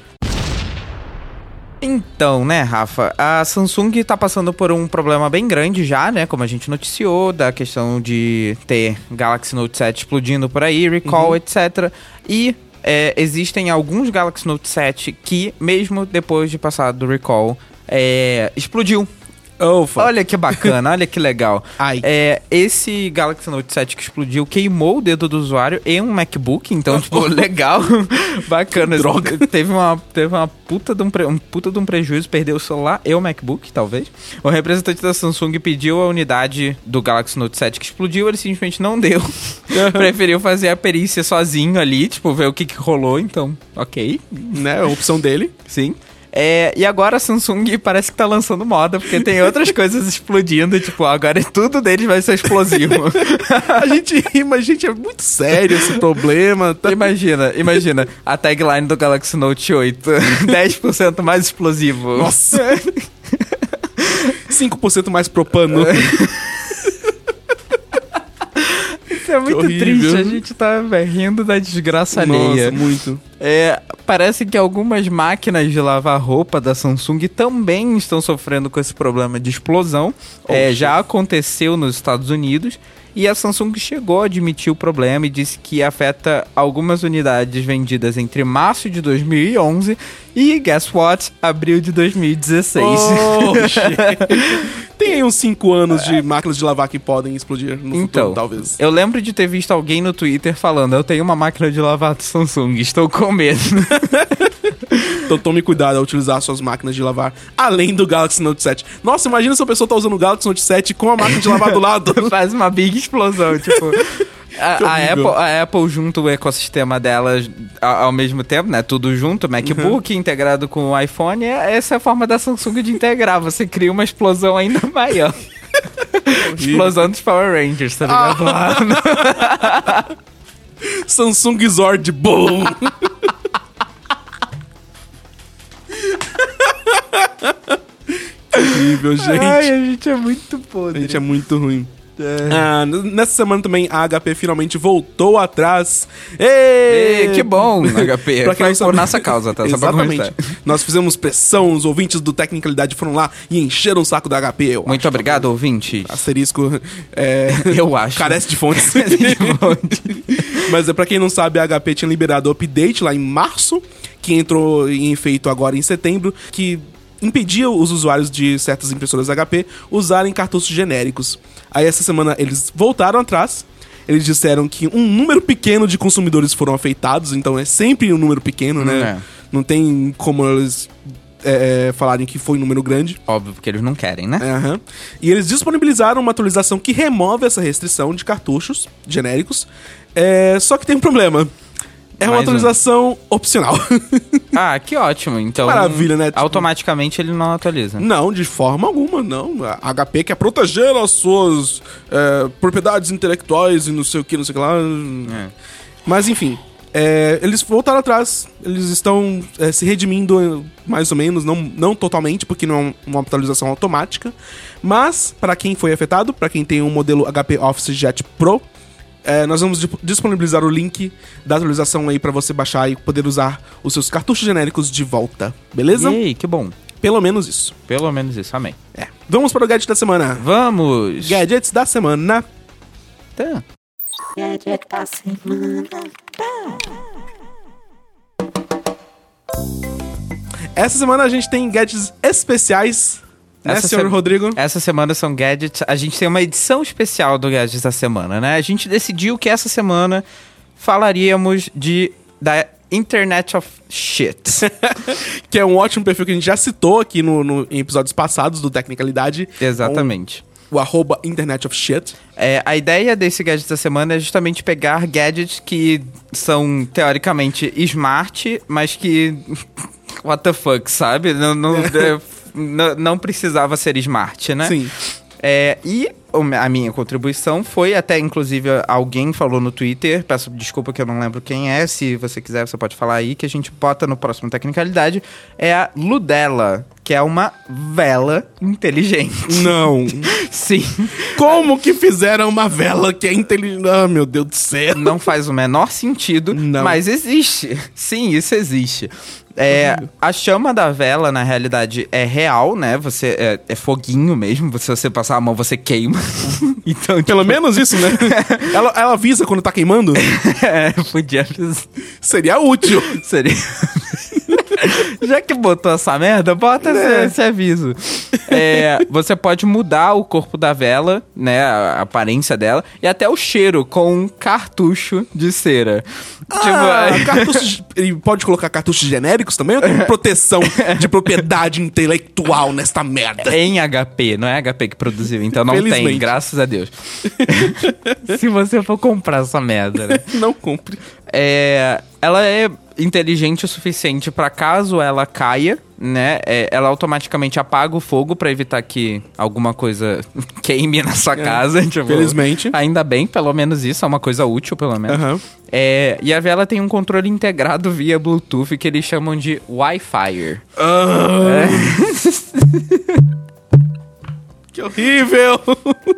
B: Então, né, Rafa, a Samsung tá passando por um problema bem grande já, né? Como a gente noticiou, da questão de ter Galaxy Note 7 explodindo por aí, recall, etc. E é, existem alguns Galaxy Note 7 que, mesmo depois de passar do recall, é, explodiu.
A: Oh.
B: Olha que bacana, olha que legal. <laughs>
A: Ai.
B: É, esse Galaxy Note 7 que explodiu queimou o dedo do usuário e um MacBook, então, <laughs> tipo, legal, <laughs> bacana.
A: Droga.
B: Teve uma, teve uma puta de um, pre- um puta de um prejuízo, perdeu o celular e o MacBook, talvez. O representante da Samsung pediu a unidade do Galaxy Note 7 que explodiu, ele simplesmente não deu. Preferiu fazer a perícia sozinho ali, tipo, ver o que, que rolou, então, ok,
A: Né, a opção dele.
B: sim. É, e agora a Samsung parece que tá lançando moda, porque tem outras coisas <laughs> explodindo, tipo, agora tudo deles vai ser explosivo. <laughs>
A: A gente ri, mas, gente, é muito sério esse problema. Tá...
B: imagina, imagina, a tagline do Galaxy Note 8, 10% <laughs> mais explosivo.
A: Nossa! 5% mais propano.
B: Isso é muito triste, a gente tá rindo da desgraça alheia.
A: Nossa, muito.
B: É, parece que algumas máquinas de lavar roupa da Samsung também estão sofrendo com esse problema de explosão. É, já aconteceu nos Estados Unidos e a Samsung chegou a admitir o problema e disse que afeta algumas unidades vendidas entre março de 2011 e, guess what, abril de 2016.
A: Oh. <laughs> Tem aí uns 5 anos de máquinas de lavar que podem explodir no
B: Então,
A: futuro, talvez.
B: eu lembro de ter visto alguém no Twitter falando: Eu tenho uma máquina de lavar Samsung, estou com medo. <laughs>
A: Então tome cuidado ao utilizar suas máquinas de lavar além do Galaxy Note 7. Nossa, imagina se a pessoa tá usando o Galaxy Note 7 com a máquina de lavar do lado. <laughs>
B: Faz uma big explosão, tipo. A, a. Apple, a Apple junta o ecossistema dela a- ao mesmo tempo, né? Tudo junto, MacBook
A: Uhum.
B: integrado com o iPhone. é- Essa é a forma da Samsung de integrar. Você cria uma explosão ainda <laughs> maior. explosão dos Power Rangers, tá ligado?
A: Ah. <laughs> Samsung Zord, boom! <laughs> Horrível, gente.
B: Ai, a gente é muito
A: A
B: podre.
A: gente é muito ruim. Ah, n- nessa semana também a HP finalmente voltou atrás. Ê!
B: Ê, que bom, HP. <laughs>
A: Pra quem
B: Foi
A: não sabe-
B: por nossa causa, tá?
A: Exatamente. Nós fizemos pressão, os ouvintes do Tecnicalidade foram lá e encheram o saco da HP. Eu
B: Muito obrigado, ouvinte.
A: Asterisco é, <laughs>
B: Eu acho.
A: carece de fontes. <laughs> Mas é pra quem não sabe, a HP tinha liberado o update lá em março, que entrou em efeito agora em setembro, que impedia os usuários de certas impressoras HP usarem cartuchos genéricos. Aí essa semana eles voltaram atrás. Eles disseram que um número pequeno de consumidores foram afetados, então é sempre um número pequeno, né?
B: É.
A: Não tem como eles é, falarem que foi um número grande.
B: Óbvio, porque eles não querem, né?
A: É, aham. E eles disponibilizaram uma atualização que remove essa restrição de cartuchos genéricos. É, só que tem um problema. É uma
B: Mais um.
A: atualização opcional. <laughs>
B: Ah, que ótimo. Então,
A: Maravilha, né? Tipo-
B: automaticamente ele não atualiza.
A: não, de forma alguma, não. A HP quer proteger as suas é, propriedades intelectuais e não sei o que, não sei o que lá.
B: É.
A: Mas enfim, é, eles voltaram atrás. Eles estão é, se redimindo mais ou menos, não, não totalmente, porque não é um- uma atualização automática. Mas, para quem foi afetado, para quem tem um modelo HP Office Jet Pro, é, nós vamos disponibilizar o link da atualização aí para você baixar e poder usar os seus cartuchos genéricos de volta. Beleza?
B: Ei, que bom.
A: Pelo menos isso.
B: Pelo menos isso, amém.
A: É. Vamos para o gadget da semana.
B: Vamos!
A: Gadgets da semana.
B: Tá.
C: Gadget da semana.
A: Essa semana a gente tem gadgets especiais, né,
B: Essa
A: senhor
B: se-
A: Rodrigo?
B: Essa semana são gadgets. A gente tem uma edição especial do Gadgets da semana, né? A gente decidiu que essa semana falaríamos de da Internet of Shit. <laughs>
A: Que é um ótimo perfil que a gente já citou aqui no, no- em episódios passados do Tecnicalidade.
B: Exatamente.
A: O, o arroba Internet of Shit.
B: É, a ideia desse gadget da semana é justamente pegar gadgets que são teoricamente smart, mas que. <laughs> What the fuck, sabe? Não, não, <laughs> é, não, precisava ser smart, né?
A: Sim.
B: É, e a minha contribuição foi, até inclusive alguém falou no Twitter, peço desculpa que eu não lembro quem é, se você quiser você pode falar aí, que a gente bota no próximo Tecnicalidade, é a Ludella, que é uma vela inteligente.
A: Não. <laughs>
B: Sim.
A: Como que fizeram uma vela que é inteligente? Ah, meu Deus do céu.
B: Não faz o menor sentido,
A: Não.
B: mas existe. Sim, isso existe. É, a chama da vela, na realidade, é real, né? Você é, é foguinho mesmo. Se você passar a mão, você queima. <laughs> então,
A: Pelo menos isso, né? <laughs> ela, ela avisa quando tá queimando? <laughs>
B: é, podia
A: Seria útil.
B: Seria. <laughs> Já que botou essa merda, bota
A: É.
B: esse, esse aviso. É, você pode mudar o corpo da vela, né? A, aparência dela, e até o cheiro com um cartucho de cera.
A: Ah,
B: Tipo, <laughs>
A: cartuchos, ele pode colocar cartuchos genéricos também ou tem <laughs> proteção de propriedade intelectual nesta merda?
B: em HP, não é HP que produziu, então não tem, graças a Deus. Se você for comprar essa merda, né?
A: Não compre.
B: É, ela é inteligente o suficiente pra caso ela caia, né? é, ela automaticamente apaga o fogo pra evitar que alguma coisa <laughs> queime na sua casa. <laughs> tipo,
A: felizmente.
B: Ainda bem, pelo menos isso é uma coisa útil, pelo menos.
A: Aham.
B: É, e a vela tem um controle integrado via Bluetooth que eles chamam de Wi-Fi.
A: Ah. <laughs> Que horrível!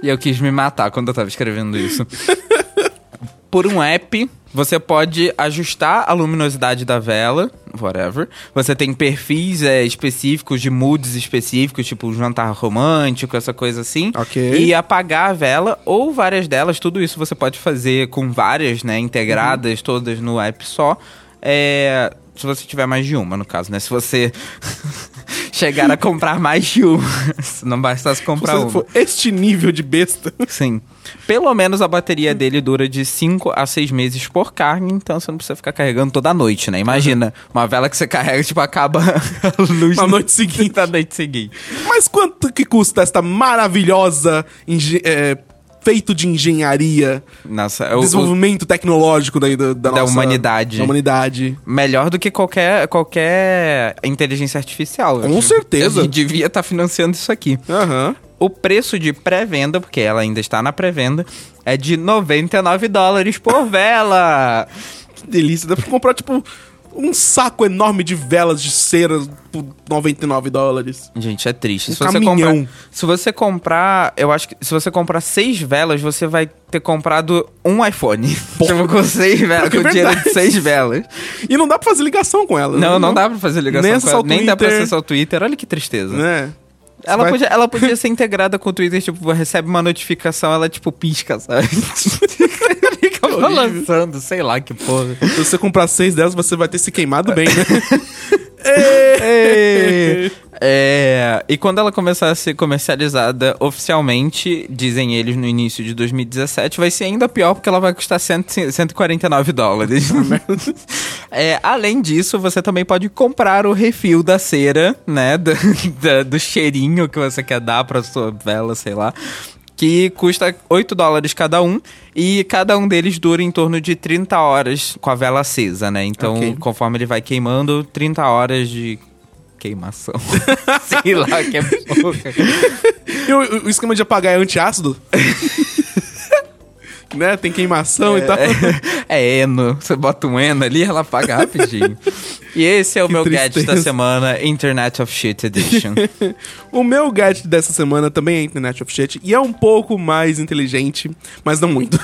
B: E eu quis me matar quando eu tava escrevendo isso. Por um app, você pode ajustar a luminosidade da vela, whatever. Você tem perfis é, específicos de moods específicos, tipo um jantar romântico, essa coisa assim.
A: Ok.
B: E apagar a vela ou várias delas, tudo isso você pode fazer com várias, né, integradas todas no app só. É, se você tiver mais de uma, no caso, né? Se você <laughs> chegar a comprar mais de uma, <laughs> não bastasse comprar
A: Se
B: uma.
A: for este nível de besta.
B: Sim. Pelo menos a bateria dele dura de 5 a 6 meses por carga, então você não precisa ficar carregando toda noite, né? Imagina, uma vela que você carrega, tipo, acaba <laughs> a luz
A: Na noite seguinte.
B: na noite seguinte.
A: Mas quanto que custa esta maravilhosa é, feito de engenharia,
B: Nossa, o, o,
A: desenvolvimento tecnológico da, da, da nossa-
B: humanidade.
A: Da humanidade.
B: melhor do que qualquer, qualquer inteligência artificial.
A: Com certeza.
B: A gente devia estar financiando isso aqui.
A: Aham.
B: O preço de pré-venda, porque ela ainda está na pré-venda, é de 99 dólares por vela.
A: Que delícia. Dá pra comprar, tipo, um saco enorme de velas de cera por 99 dólares.
B: Gente, é triste.
A: Um
B: se, você comprar, se você comprar, eu acho que se você comprar seis velas, você vai ter comprado um iPhone. <laughs> tipo, com seis velas,
A: Porque é
B: com dinheiro de seis velas.
A: E não dá pra fazer ligação com ela.
B: Não, não dá pra fazer ligação
A: Nem
B: com
A: acessar
B: ela,
A: o
B: nem dá pra acessar o Twitter. Olha que tristeza.
A: Né?
B: Ela,
A: vai-
B: podia, <laughs> ela podia ser integrada com o Twitter, tipo, recebe uma notificação, ela, tipo, pisca, sabe? <laughs> Fica balançando, sei lá que porra.
A: Se você comprar seis delas, você vai ter se queimado bem, né? <laughs>
B: É, é, e quando ela começar a ser comercializada oficialmente, dizem eles no início de 2017, vai ser ainda pior porque ela vai custar 100, 149 dólares. <laughs> É, além disso, você também pode comprar o refil da cera, né? <laughs> Do, da- do cheirinho que você quer dar pra sua vela, sei lá. Que custa 8 dólares cada um. E cada um deles dura em torno de 30 horas com a vela acesa, né? Então,
A: Ok.
B: conforme ele vai queimando, 30 horas de queimação. <laughs> Sei lá, que é pouca.
A: E o, o esquema de apagar é antiácido? <laughs> né? Tem queimação e tal.
B: É Eno. Você bota um Eno ali, ela apaga rapidinho. E esse é o
A: Que
B: meu gadget da
A: tristeza.
B: semana, Internet of Shit Edition. <laughs>
A: O meu gadget dessa semana também é Internet of Shit e é um pouco mais inteligente, mas não muito.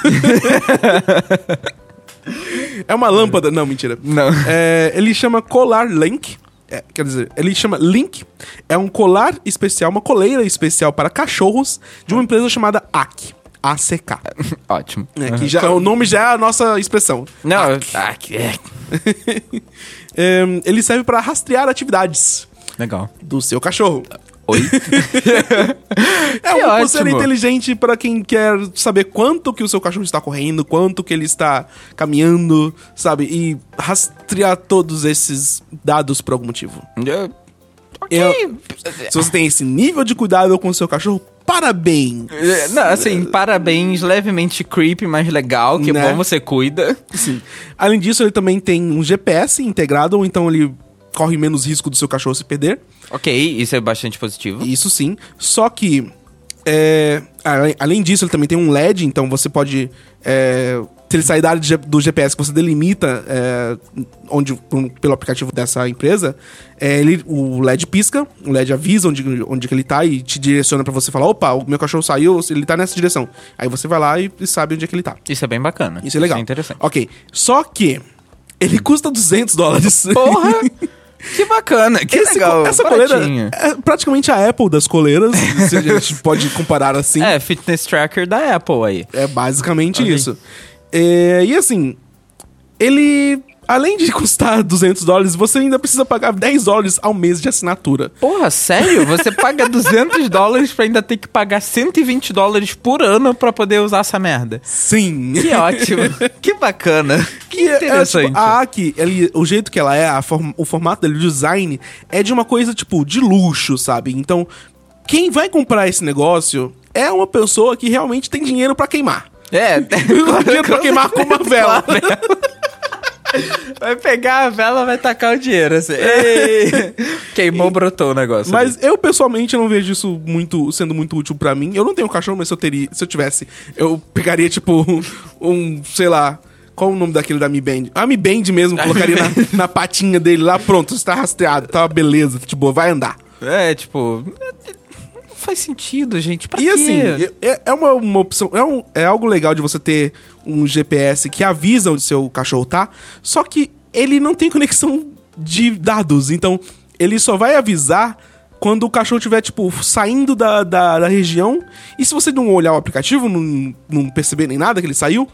A: é uma lâmpada. Não, mentira.
B: Não.
A: É, ele chama Colar Link. É, quer dizer, ele chama Link. É um colar especial, uma coleira especial para cachorros de uma empresa chamada ACK. ACK. <laughs>
B: Ótimo.
A: né, que já, o nome já é a nossa expressão.
B: Não, que- é.
A: É, <laughs> ele serve para rastrear atividades
B: Legal.
A: do seu cachorro.
B: Oi? <laughs>
A: É pulseira
B: ótimo.
A: inteligente para quem quer saber quanto que o seu cachorro está correndo, quanto que ele está caminhando, sabe? E rastrear todos esses dados por algum motivo.
B: Eu-
A: se você tem esse nível de cuidado com o seu cachorro, parabéns!
B: É, Não, assim, parabéns, levemente creepy, mas legal, que
A: Né?
B: bom você cuida.
A: Sim. Além disso, ele também tem um GPS integrado, então ele corre menos risco do seu cachorro se perder.
B: Ok, isso é bastante positivo.
A: Isso sim. Só que, é, além, disso, ele também tem um LED, então você pode. é, se ele sair da área do GPS que você delimita é, onde, pelo aplicativo dessa empresa, é, ele, o LED pisca, o LED avisa onde, onde que ele tá e te direciona pra você falar: opa, o meu cachorro saiu, ele tá nessa direção. Aí você vai lá e, e sabe onde é que ele tá.
B: Isso é bem bacana.
A: Isso é legal.
B: Isso é interessante.
A: Ok. Só que ele custa 200 dólares.
B: Porra! <laughs> que bacana, que
A: Esse-
B: legal.
A: essa
B: baratinho.
A: coleira é praticamente a Apple das coleiras, <laughs> se a gente pode comparar assim.
B: É, fitness tracker da Apple aí.
A: É basicamente
B: Ok.
A: isso. É, e assim, ele, além de custar 200 dólares, você ainda precisa pagar 10 dólares ao mês de assinatura.
B: Porra, sério? Você paga <laughs> 200 dólares pra ainda ter que pagar 120 dólares por ano pra poder usar essa merda.
A: Sim.
B: Que ótimo. <laughs> que bacana. Que
A: Que é, é,
B: interessante.
A: tipo, a Aki, ele, o jeito que ela é, form- o formato dele, o design, é de uma coisa, tipo, de luxo, sabe? Então, quem vai comprar esse negócio é uma pessoa que realmente tem dinheiro pra queimar.
B: É, <laughs>
A: dinheiro pra queimar com uma vela. <laughs>
B: Vai pegar a vela, vai tacar o dinheiro, assim. Ei. Queimou, brotou o negócio.
A: Mas eu pessoalmente não vejo isso muito sendo muito útil pra mim. Eu não tenho cachorro, mas se eu teria, se eu tivesse, eu pegaria tipo <laughs> um, sei lá, qual o nome daquele da Mi Band? A Mi Band mesmo, colocaria na, <laughs> na patinha dele lá, pronto, está rastreado, tá uma beleza, tipo, vai andar.
B: É, tipo. Não faz sentido, gente. Pra
A: E
B: quê?
A: assim, é, é uma, uma opção, é, um- é algo legal de você ter um GPS que avisa onde seu cachorro tá, só que ele não tem conexão de dados, então ele só vai avisar quando o cachorro estiver, tipo, saindo da, da, da região, e se você não olhar o aplicativo, não, não perceber nem nada que ele saiu,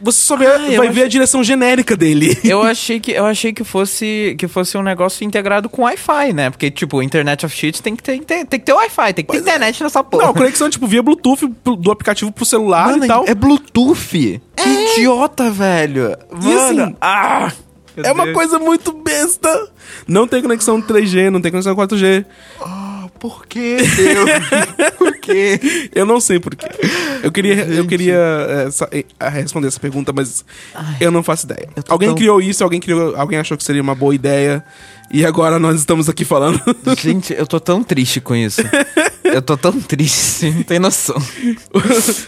A: você só vê-
B: Ah,
A: vai
B: achei-
A: ver a direção genérica dele. <laughs>
B: Eu achei que eu achei que fosse que fosse um negócio integrado com Wi-Fi, né? Porque tipo, Internet of Shit tem que ter, tem, tem que ter Wi-Fi, tem que ter internet nessa porra.
A: Não, conexão, tipo, via Bluetooth do aplicativo pro celular
B: Mano,
A: e tal.
B: é Bluetooth. Que idiota, velho. Mano,
A: assim,
B: ah,
A: É uma coisa muito besta. Não tem conexão 3G, não tem conexão 4G.
B: Por que, Deus? <laughs> Por quê?
A: Eu não sei porquê. Eu queria, eu queria é, sa- é, responder essa pergunta, mas eu não faço ideia. Alguém
B: tão-
A: criou isso, alguém criou, alguém achou que seria uma boa ideia. E agora nós estamos aqui falando.
B: Gente, eu tô tão triste com isso. <laughs> Eu tô tão triste, não tem noção. <laughs>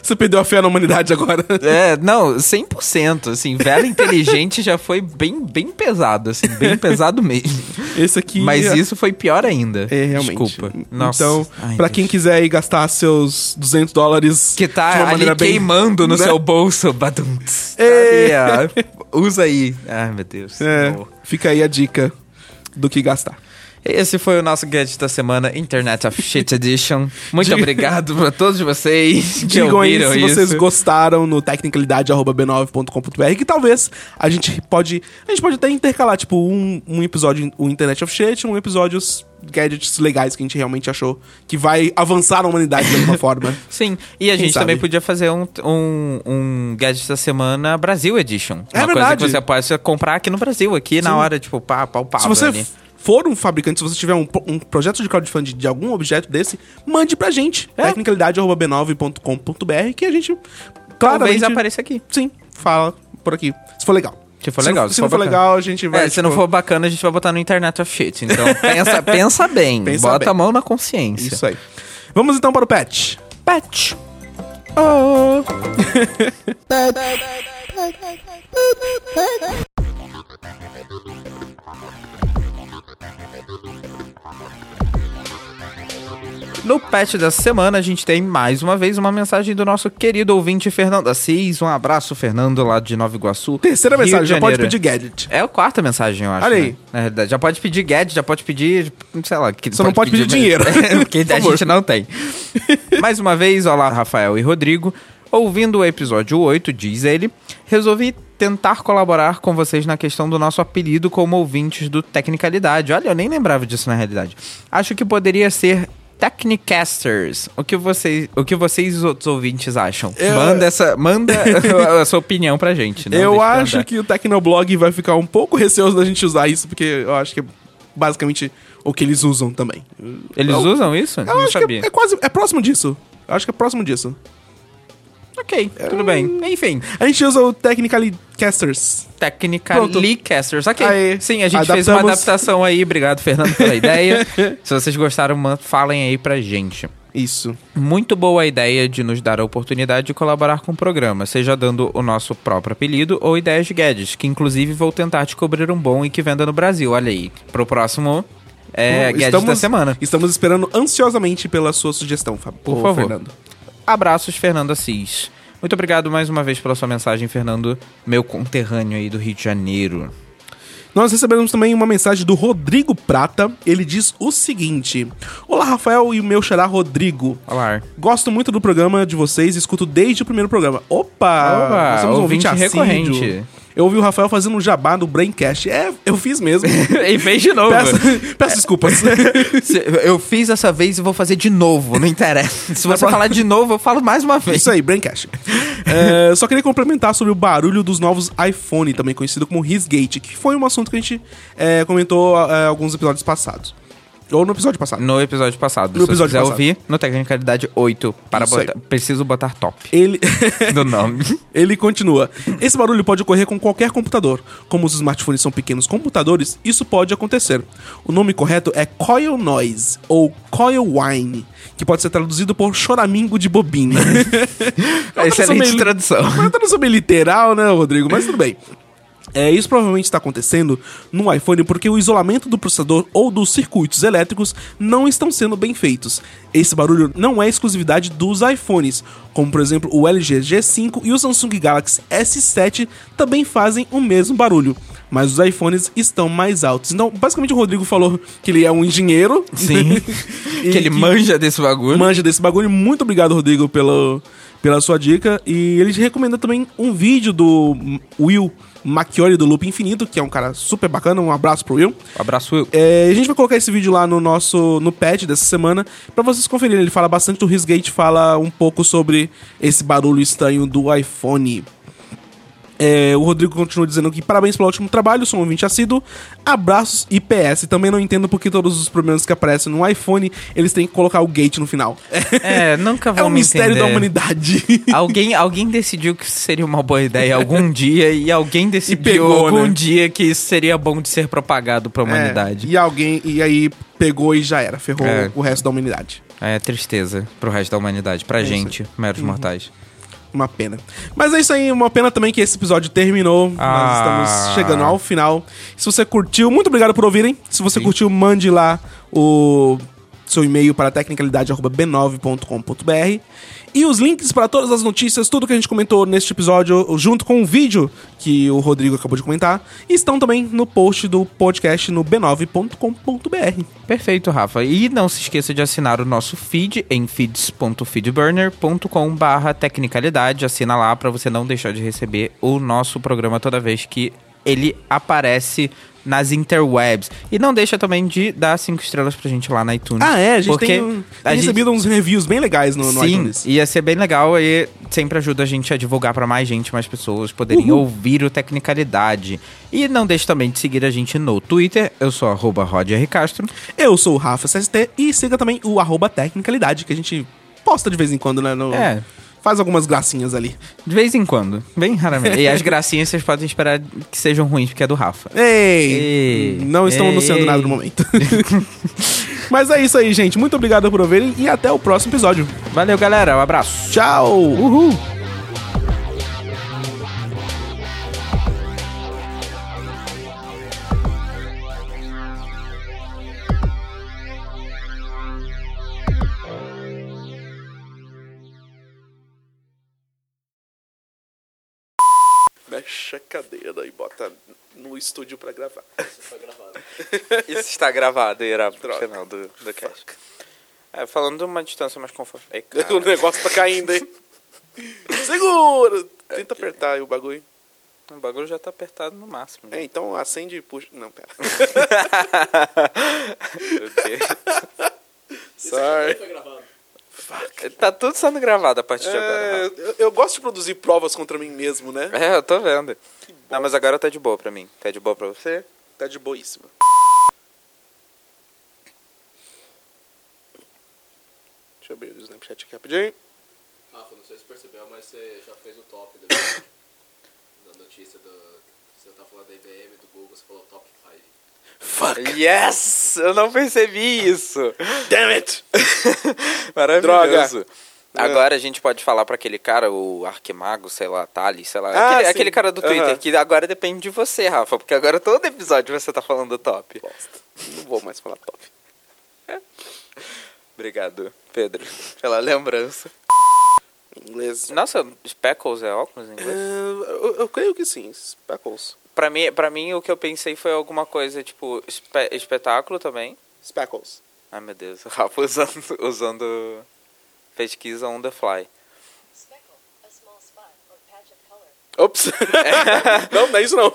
A: Você perdeu a fé na humanidade agora.
B: É, não, 100%, assim, vela inteligente já foi bem, bem pesado, assim, bem pesado mesmo.
A: Esse aqui.
B: Mas
A: é,
B: isso foi pior ainda.
A: É, realmente.
B: Desculpa. Nossa.
A: Então,
B: Ai,
A: pra
B: Deus.
A: quem quiser ir gastar seus 200 dólares.
B: Que tá ali
A: bem-
B: queimando no
A: né?
B: seu bolso, badunts.
A: É.
B: Usa aí. Ai, meu Deus.
A: É, fica aí a dica do que gastar.
B: Esse foi o nosso gadget da semana, Internet of Shit Edition. Muito <laughs> obrigado pra todos vocês que
A: Digam aí
B: ouviram
A: se
B: isso.
A: vocês gostaram no tecnicalidade.b9.com.br que talvez a gente pode a gente pode até intercalar tipo um, um episódio o Internet of Shit, um episódio os gadgets legais que a gente realmente achou que vai avançar a humanidade de alguma forma. <laughs>
B: Sim, e a
A: Quem
B: gente
A: sabe?
B: também podia fazer um, um, um gadget da semana Brasil Edition.
A: É
B: Uma coisa
A: verdade.
B: que você pode comprar aqui no Brasil, aqui na hora, tipo, pá, pau, pau.
A: Se você for um fabricante, se você tiver um, um projeto de crowdfunding de algum objeto desse, mande pra gente.
B: É.
A: tecnicalidade.b9.com.br que a gente
B: Talvez
A: claramente
B: apareça aqui.
A: sim, fala por aqui. Se for legal.
B: Se for
A: Se
B: legal.
A: não, se não for
B: bacana.
A: legal, a gente vai
B: É, se não
A: tipo,
B: for bacana, a gente vai botar no Internet of Shit. Então, <laughs> pensa, pensa bem.
A: Pensa
B: bota
A: bem.
B: a mão na consciência.
A: Isso aí. Vamos então para o patch.
B: Patch.
A: Oh. <laughs> <laughs>
B: No patch da semana, a gente tem mais uma vez uma mensagem do nosso querido ouvinte Fernando Assis. Um abraço, Fernando, lá de Nova Iguaçu.
A: Terceira
B: Rio
A: mensagem, já pode pedir gadget.
B: É a quarta mensagem, eu acho.
A: Olha
B: né?
A: aí.
B: Na realidade, já pode pedir gadget, já pode pedir, sei lá. Que
A: Só não pode pedir dinheiro. <laughs>
B: Porque <laughs>
A: Por
B: a gente não tem. <laughs> Mais uma vez, olá, Rafael e Rodrigo. Ouvindo o episódio 8, diz ele, resolvi tentar colaborar com vocês na questão do nosso apelido como ouvintes do Tecnicalidade. Olha, eu nem lembrava disso na realidade. Acho que poderia ser Technicasters. O que vocês, o que vocês e os outros ouvintes acham?
A: Eu-
B: Manda essa, manda <laughs> a sua opinião pra gente.
A: eu acho que o Tecnoblog vai ficar um pouco receoso da gente usar isso, porque eu acho que é basicamente o que eles usam também.
B: eles
A: eu,
B: usam isso?
A: Eu
B: não
A: acho
B: sabia.
A: que é quase. É próximo disso. Eu acho que é próximo disso.
B: Ok, tudo bem. Enfim,
A: A gente usa o Technically Casters.
B: Technically Casters. Ok.
A: Aí,
B: Sim, a gente fez uma
A: adaptamos.
B: adaptação aí. Obrigado, Fernando, pela <laughs> ideia. Se vocês gostaram, falem aí pra gente.
A: Isso.
B: Muito boa a ideia de nos dar a oportunidade de colaborar com o programa, seja dando o nosso próprio apelido ou ideias de gadgets, que inclusive vou tentar descobrir um bom e que venda no Brasil. Olha aí. Pro próximo é, gadget
A: estamos-
B: da semana.
A: Estamos esperando ansiosamente pela sua sugestão, Fábio.
B: Por
A: Ô,
B: favor.
A: Fernando.
B: Abraços, Fernando Assis. Muito obrigado mais uma vez pela sua mensagem, Fernando, meu conterrâneo aí do Rio de Janeiro.
A: Nós recebemos também uma mensagem do Rodrigo Prata. Ele diz o seguinte: Olá, Rafael e o meu xará Rodrigo.
B: Olá.
A: Gosto muito do programa de vocês, escuto desde o primeiro programa. Opa!
B: Opa,
A: nós somos um
B: ouvinte
A: assíduo.
B: recorrente.
A: Eu ouvi o Rafael fazendo um jabá no Braincast. É, eu fiz mesmo. <laughs>
B: e fez de novo.
A: peço, peço desculpas. <laughs>
B: Eu fiz essa vez e vou fazer de novo, não interessa. <laughs> Se você falar de novo, eu falo mais uma vez.
A: Isso aí, Braincast. É, só queria complementar sobre o barulho dos novos iPhone, também conhecido como Hissgate, que foi um assunto que a gente é, comentou é, alguns episódios passados. Ou no episódio passado.
B: No episódio passado.
A: No
B: Se
A: episódio
B: quiser
A: passado.
B: ouvir, no Tecnicalidade 8. Para botar, preciso botar top
A: Ele. <laughs>
B: do nome. <laughs>
A: Ele continua. Esse barulho pode ocorrer com qualquer computador. Como os smartphones são pequenos computadores, isso pode acontecer. O nome correto é coil noise ou coil whine, que pode ser traduzido por choramingo de bobina. <laughs> É
B: Excelente
A: meio-
B: tradução.
A: Uma tradução meio literal, né, Rodrigo? Mas tudo bem. É, isso provavelmente está acontecendo no iPhone porque o isolamento do processador ou dos circuitos elétricos não estão sendo bem feitos. Esse barulho não é exclusividade dos iPhones, como por exemplo o LG G5 e o Samsung Galaxy S7 também fazem o mesmo barulho, mas os iPhones estão mais altos. Então, basicamente o Rodrigo falou que ele é um engenheiro.
B: Sim. <laughs>
A: E
B: que ele manja desse bagulho.
A: manja desse bagulho. Muito obrigado, Rodrigo, pelo, pela sua dica. E ele recomenda também um vídeo do Will Macchioli do Loop Infinito, que é um cara super bacana. Um abraço pro Will.
B: Abraço, Will.
A: É, a gente vai colocar esse vídeo lá no nosso no pad dessa semana pra vocês conferirem. Ele fala bastante do Hissgate, fala um pouco sobre esse barulho estranho do iPhone. É, o Rodrigo continua dizendo que parabéns pelo ótimo trabalho, sou um ouvinte assíduo. Abraços e PS. Também não entendo porque todos os problemas que aparecem no iPhone eles têm que colocar o gate no final.
B: É, nunca <laughs>
A: É
B: vou
A: um mistério da
B: entender.
A: humanidade. <laughs>
B: Alguém, alguém decidiu que isso seria uma boa ideia algum <laughs> dia e alguém decidiu
A: pegou,
B: algum
A: né?
B: dia que isso seria bom de ser propagado pra humanidade.
A: É, e alguém, e aí pegou e já era, ferrou
B: É.
A: o resto da humanidade.
B: É, tristeza pro resto da humanidade, pra
A: É
B: gente, meros mortais.
A: Uma pena. Mas é isso aí, uma pena também que esse episódio terminou.
B: Ah.
A: Nós estamos chegando ao final. Se você curtiu, muito obrigado por ouvirem. Se você
B: Sim.
A: curtiu, mande lá o seu e-mail para tecnicalidade.b9.com.br e os links para todas as notícias, tudo que a gente comentou neste episódio, junto com o vídeo que o Rodrigo acabou de comentar, estão também no post do podcast no b9.com.br.
B: Perfeito, Rafa. E não se esqueça de assinar o nosso feed em feeds.feedburner.com barra tecnicalidade. Assina lá pra você não deixar de receber o nosso programa toda vez que ele aparece nas interwebs. E não deixa também de dar cinco estrelas pra gente lá na iTunes.
A: Ah, é, a gente
B: porque
A: tem, um-
B: a
A: tem
B: gente-
A: recebido uns reviews bem legais no, no
B: Sim,
A: iTunes.
B: ia ser bem legal e sempre ajuda a gente a divulgar pra mais gente, mais pessoas poderem ouvir o Tecnicalidade. E não deixe também de seguir a gente no Twitter, eu sou arroba. Castro.
A: Eu sou o Rafa CST e siga também o arroba Tecnicalidade, que a gente posta de vez em quando, né? no-
B: É.
A: Faz algumas gracinhas ali.
B: De vez em quando, bem raramente. E as gracinhas vocês podem esperar que sejam ruins, porque é do Rafa.
A: Ei!
B: Ei,
A: não estão
B: ei.
A: anunciando nada no momento. <laughs> Mas é isso aí, gente. Muito obrigado por ouvirem e até o próximo episódio.
B: Valeu, galera. Um abraço.
A: Tchau!
B: Uhul.
A: Estúdio pra gravar.
B: Isso <laughs> está gravado e era pro
A: Droga.
B: final do, do cast. É, falando de uma distância mais confortável. <laughs>
A: o negócio tá caindo, hein? <laughs> Segura! Tenta apertar aí o bagulho.
B: O bagulho já tá apertado no máximo.
A: É, então acende e puxa. Não, pera.
B: Meu Deus.
A: Sorry.
C: Foi gravado.
B: Tá tudo sendo gravado a partir de
A: É,
B: agora.
A: eu, eu gosto de produzir provas contra mim mesmo, né?
B: É, eu tô vendo. Não, mas agora tá de boa pra mim. Tá de boa pra você?
A: Tá de boíssima. Deixa eu abrir o Snapchat aqui rapidinho.
C: Rafa, não sei se percebeu, mas você já fez o top da, <coughs> da notícia do. Você tá falando da IBM, do Google, você falou top 5.
A: Fuck!
B: Yes! Eu não percebi isso!
A: Damn it! <laughs>
B: Maravilhoso.
A: Droga.
B: Agora a gente pode falar pra aquele cara, o Arquimago, sei lá, Thales, sei lá.
A: Ah,
B: aquele, aquele cara do Twitter,
A: Aham.
B: que agora depende de você, Rafa, porque agora todo episódio você tá falando top.
A: Bosta. Não vou mais falar top. <laughs>
B: Obrigado, Pedro, pela lembrança.
A: Em inglês.
B: Nossa, Speckles é óculos em
A: É,
B: inglês?
A: eu, eu creio que sim. Speckles.
B: Pra mim, pra mim, o que eu pensei foi alguma coisa, tipo, espe- espetáculo também.
A: Speckles.
B: Ai, meu Deus, <laughs> o Rafa usando, usando pesquisa on the fly.
D: Speckle, a small spot or patch of color.
A: Ops! <laughs> não, não é isso não.